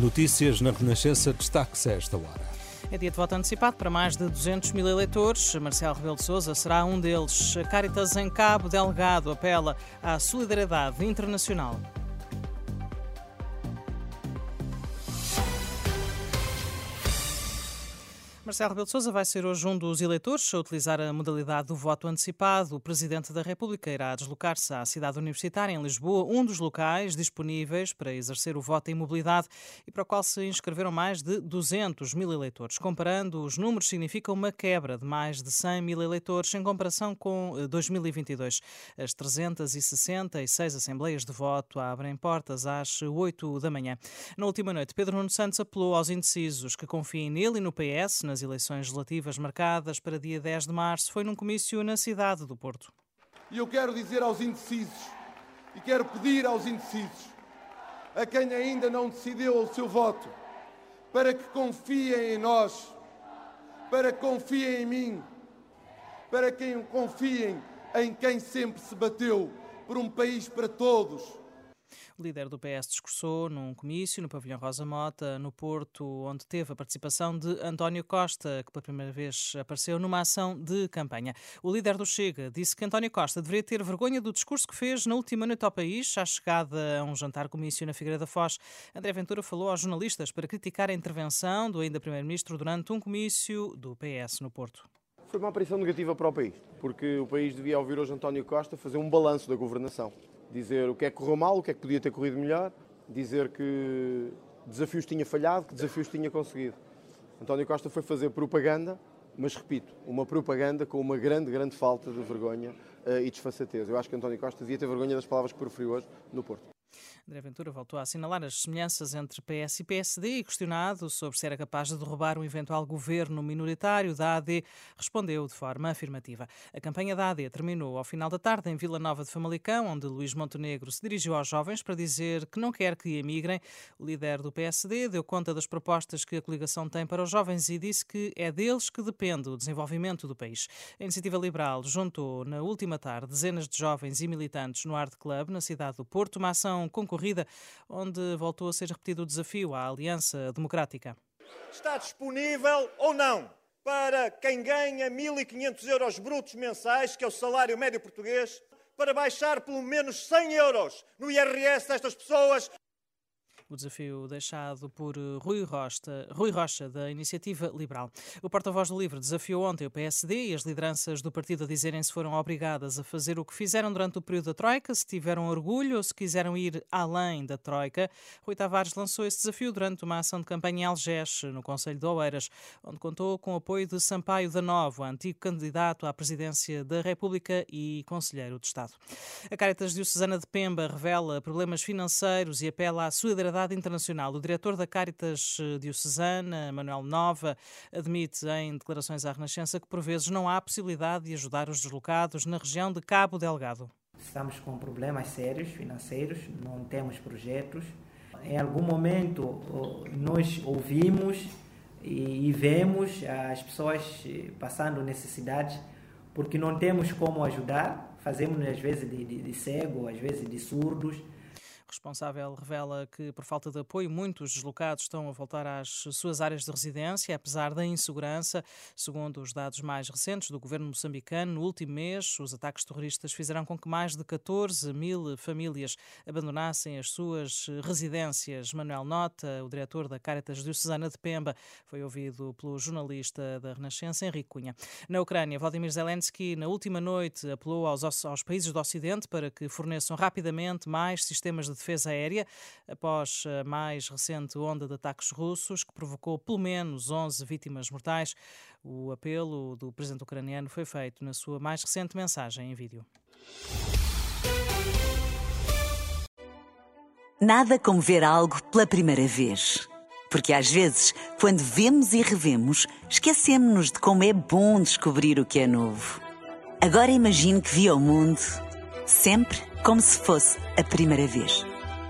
Notícias na Renascença, destaque-se a esta hora. É dia de voto antecipado para mais de 200 mil eleitores. Marcelo Rebelo de Sousa será um deles. Caritas em Cabo Delgado apela à solidariedade internacional. Marcelo Rebelo de Sousa vai ser hoje um dos eleitores a utilizar a modalidade do voto antecipado. O Presidente da República irá deslocar-se à cidade universitária em Lisboa, um dos locais disponíveis para exercer o voto em mobilidade e para o qual se inscreveram mais de 200 mil eleitores. Comparando, os números significam uma quebra de mais de 100 mil eleitores em comparação com 2022. Eh, As 366 assembleias de voto abrem portas às 8 da manhã. Na última noite, Pedro Nuno Santos apelou aos indecisos que confiem nele e no PS nas eleições legislativas marcadas para dia 10 de março. Foi num comício na cidade do Porto. E eu quero dizer aos indecisos, e quero pedir aos indecisos, a quem ainda não decidiu o seu voto, para que confiem em nós, para que confiem em mim, para que confiem em quem sempre se bateu por um país para todos o líder do PS discursou num comício no pavilhão Rosa Mota, no Porto, onde teve a participação de António Costa, que pela primeira vez apareceu numa ação de campanha. O líder do Chega disse que António Costa deveria ter vergonha do discurso que fez na última noite ao país, à chegada a um jantar comício na Figueira da Foz. André Ventura falou aos jornalistas para criticar a intervenção do ainda primeiro-ministro durante um comício do PS no Porto. Foi uma aparição negativa para o país, porque o país devia ouvir hoje António Costa fazer um balanço da governação dizer o que é que correu mal, o que é que podia ter corrido melhor, dizer que desafios tinha falhado, que desafios tinha conseguido. António Costa foi fazer propaganda, mas repito, uma propaganda com uma grande, grande falta de vergonha uh, e desfaçatez. Eu acho que António Costa devia ter vergonha das palavras que proferiu hoje no Porto. André Ventura voltou a assinalar as semelhanças entre PS e PSD e, questionado sobre se era capaz de derrubar um eventual governo minoritário da AD, respondeu de forma afirmativa. A campanha da AD terminou ao final da tarde em Vila Nova de Famalicão, onde Luís Montenegro se dirigiu aos jovens para dizer que não quer que emigrem. O líder do PSD deu conta das propostas que a coligação tem para os jovens e disse que é deles que depende o desenvolvimento do país. A Iniciativa Liberal juntou na última tarde dezenas de jovens e militantes no Art Club, na cidade do Porto, uma ação concorrida onde voltou a ser repetido o desafio à Aliança Democrática. Está disponível ou não para quem ganha 1.500 euros brutos mensais, que é o salário médio português, para baixar pelo menos 100 euros no IRS destas pessoas o desafio deixado por eh, Rui, Rosta, Rui Rocha, da Iniciativa Liberal. O porta-voz do LIVRE desafiou ontem o PSD e as lideranças do partido a dizerem se foram obrigadas a fazer o que fizeram durante o período da Troika, se tiveram orgulho ou se quiseram ir além da Troika. Rui Tavares lançou esse desafio durante uma ação de campanha em Algés, no Conselho de Oeiras, onde contou com o apoio de Sampaio da Nova, antigo candidato à presidência da República e conselheiro de Estado. A Caritas Diocesana de Pemba revela problemas financeiros e apela à solidariedade Internacional. O diretor da Caritas eh, Diocesana, Manuel Nova, admite em declarações à Renascença que por vezes não há possibilidade de ajudar os deslocados na região de Cabo Delgado. Estamos com problemas sérios financeiros, não temos projetos. Em algum momento nós ouvimos e vemos as pessoas eh, passando necessidades porque não temos como ajudar. Fazemos às vezes de, de, de cego, às vezes de surdos responsável revela que, por falta de apoio, muitos deslocados estão a voltar às suas áreas de residência, apesar da insegurança. Segundo os dados mais recentes do governo moçambicano, no último mês, os ataques terroristas fizeram com que mais de 14 mil famílias abandonassem as suas residências. Manuel Nota, o diretor da Caritas Diocesana de Pemba, foi ouvido pelo jornalista da Renascença, Henrique Cunha. Na Ucrânia, Vladimir Zelensky, na última noite, apelou aos, aos países do Ocidente para que forneçam rapidamente mais sistemas de defesa aérea, após a mais recente onda de ataques russos, que provocou pelo menos 11 vítimas mortais. O apelo do presidente ucraniano foi feito na sua mais recente mensagem em vídeo. Nada como ver algo pela primeira vez. Porque às vezes, quando vemos e revemos, esquecemos-nos de como é bom descobrir o que é novo. Agora imagine que viu o mundo sempre como se fosse a primeira vez.